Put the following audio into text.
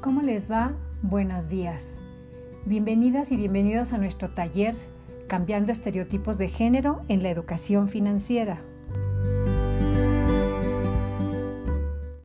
¿Cómo les va? Buenos días. Bienvenidas y bienvenidos a nuestro taller Cambiando estereotipos de género en la educación financiera.